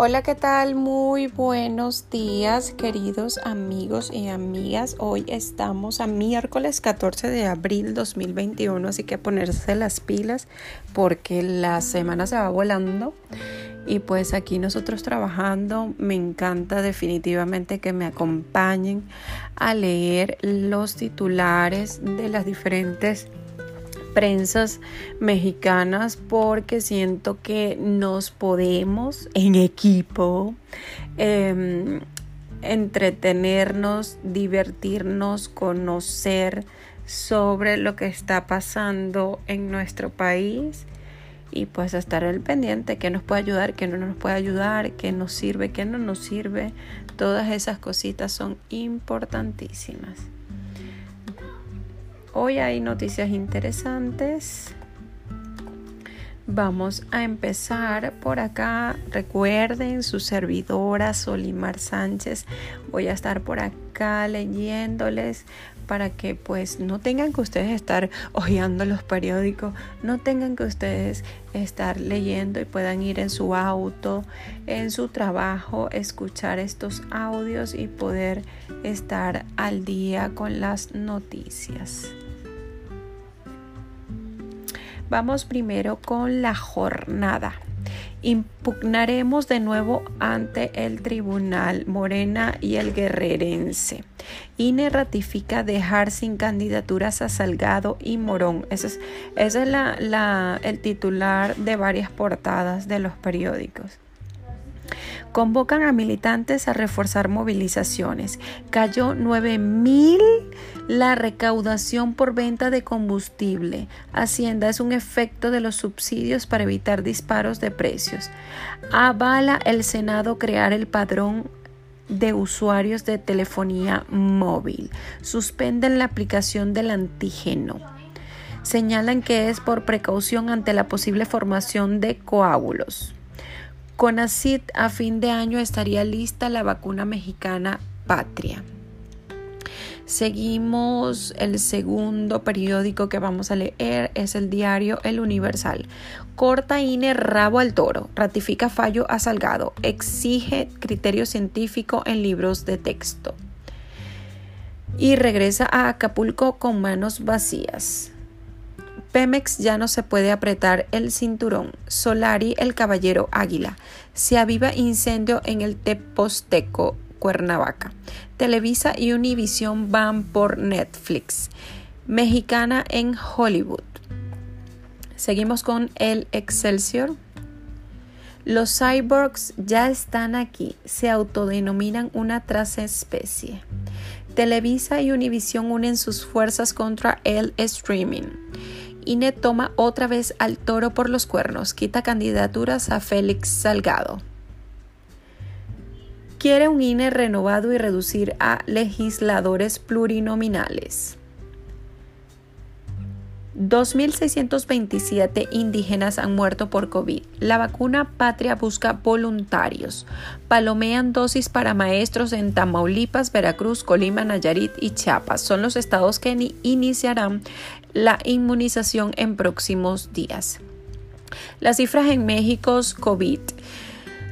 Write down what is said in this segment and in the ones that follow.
Hola, ¿qué tal? Muy buenos días, queridos amigos y amigas. Hoy estamos a miércoles 14 de abril 2021, así que ponerse las pilas porque la semana se va volando. Y pues aquí nosotros trabajando, me encanta definitivamente que me acompañen a leer los titulares de las diferentes prensas mexicanas porque siento que nos podemos en equipo em, entretenernos, divertirnos, conocer sobre lo que está pasando en nuestro país y pues estar al pendiente, que nos puede ayudar, que no nos puede ayudar, que nos sirve, que no nos sirve. Todas esas cositas son importantísimas. Hoy hay noticias interesantes. Vamos a empezar por acá. Recuerden su servidora Solimar Sánchez. Voy a estar por acá leyéndoles para que pues no tengan que ustedes estar hojeando los periódicos, no tengan que ustedes estar leyendo y puedan ir en su auto, en su trabajo, escuchar estos audios y poder estar al día con las noticias. Vamos primero con la jornada. Impugnaremos de nuevo ante el tribunal Morena y el guerrerense. INE ratifica dejar sin candidaturas a Salgado y Morón. Ese es, es la, el titular de varias portadas de los periódicos. Convocan a militantes a reforzar movilizaciones. Cayó 9 mil la recaudación por venta de combustible. Hacienda es un efecto de los subsidios para evitar disparos de precios. Avala el Senado crear el padrón de usuarios de telefonía móvil. Suspenden la aplicación del antígeno. Señalan que es por precaución ante la posible formación de coágulos. Con ACID a fin de año estaría lista la vacuna mexicana Patria. Seguimos el segundo periódico que vamos a leer, es el diario El Universal. Corta INE rabo al toro, ratifica fallo a Salgado, exige criterio científico en libros de texto. Y regresa a Acapulco con manos vacías. Pemex ya no se puede apretar el cinturón. Solari, el caballero águila. Se aviva incendio en el Teposteco, Cuernavaca. Televisa y Univision van por Netflix. Mexicana en Hollywood. Seguimos con el Excelsior. Los cyborgs ya están aquí, se autodenominan una especie. Televisa y Univision unen sus fuerzas contra el streaming. INE toma otra vez al toro por los cuernos, quita candidaturas a Félix Salgado quiere un INE renovado y reducir a legisladores plurinominales. 2.627 indígenas han muerto por COVID. La vacuna Patria busca voluntarios. Palomean dosis para maestros en Tamaulipas, Veracruz, Colima, Nayarit y Chiapas. Son los estados que iniciarán la inmunización en próximos días. Las cifras en México COVID.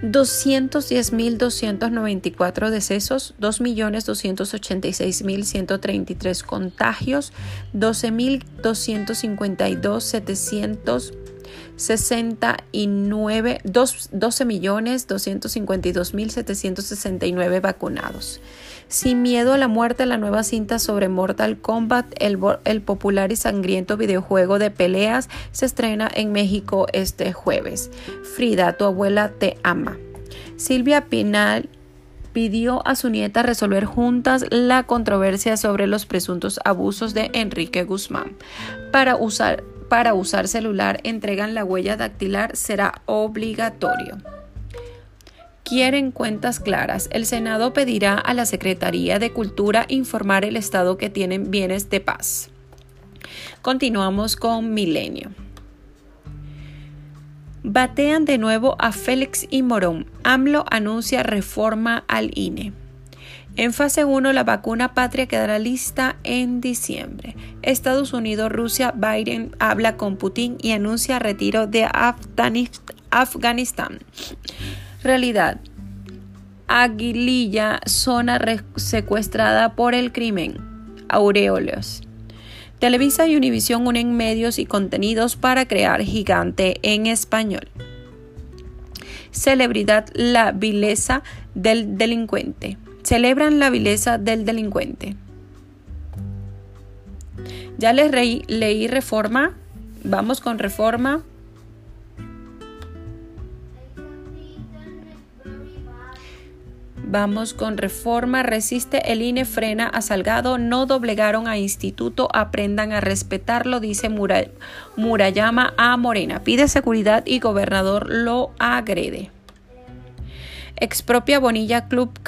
210.294 decesos, 2.286.133 contagios, 12.252.769, 12.252.769 vacunados. Sin miedo a la muerte, la nueva cinta sobre Mortal Kombat, el, popular y sangriento videojuego de peleas, se estrena en México este jueves. Frida, tu abuela te ama. Silvia Pinal pidió a su nieta resolver juntas la controversia sobre los presuntos abusos de Enrique Guzmán. Para usar, para usar celular, entregan la huella dactilar, será obligatorio quieren cuentas claras, el Senado pedirá a la Secretaría de Cultura informar el estado que tienen bienes de paz. Continuamos con Milenio. Batean de nuevo a Félix y Morón. AMLO anuncia reforma al INE. En fase 1, la vacuna patria quedará lista en diciembre. Estados Unidos, Rusia, Biden habla con Putin y anuncia retiro de Afganistán. Realidad. Aguililla, zona secuestrada por el crimen. Aureoles. Televisa y Univisión unen medios y contenidos para crear Gigante en español. Celebridad La vileza del delincuente. Celebran la vileza del delincuente. Ya les leí Reforma. Vamos con Reforma. Vamos con reforma, resiste el INE, frena a Salgado, no doblegaron a Instituto, aprendan a respetarlo, dice Murayama a Morena. Pide seguridad y gobernador lo agrede. Expropia Bonilla Club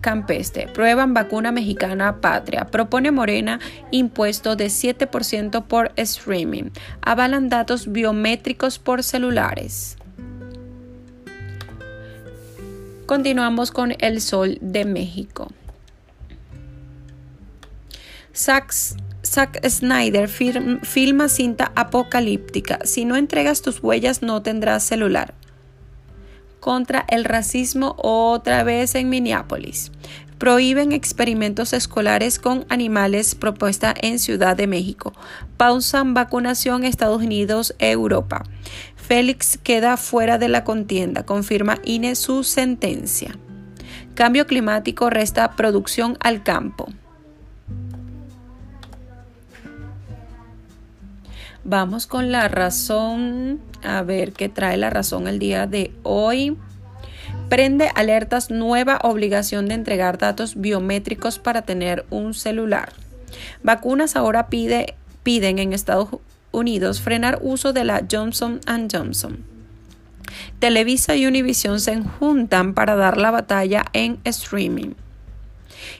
Campeste. Prueban vacuna mexicana patria. Propone Morena impuesto de 7% por streaming. Avalan datos biométricos por celulares. Continuamos con El Sol de México. Zack, Snyder filma cinta apocalíptica. Si no entregas tus huellas no tendrás celular. Contra el racismo otra vez en Minneapolis. Prohíben experimentos escolares con animales propuesta en Ciudad de México. Pausan vacunación Estados Unidos, Europa. Félix queda fuera de la contienda, confirma INE su sentencia. Cambio climático resta producción al campo. Vamos con la razón, a ver qué trae la razón el día de hoy. Prende alertas nueva obligación de entregar datos biométricos para tener un celular. Vacunas ahora pide, piden en Estados Unidos frenar uso de la Johnson Johnson. Televisa y Univision se juntan para dar la batalla en streaming.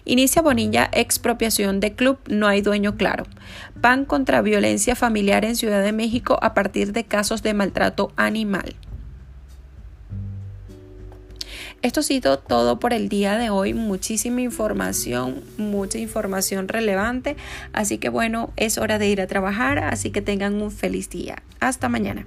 Inicia Bonilla expropiación de club No hay dueño claro. Pan contra violencia familiar en Ciudad de México a partir de casos de maltrato animal. Esto sido todo por el día de hoy. Muchísima información, mucha información relevante. Así que bueno, es hora de ir a trabajar. Así que tengan un feliz día. Hasta mañana.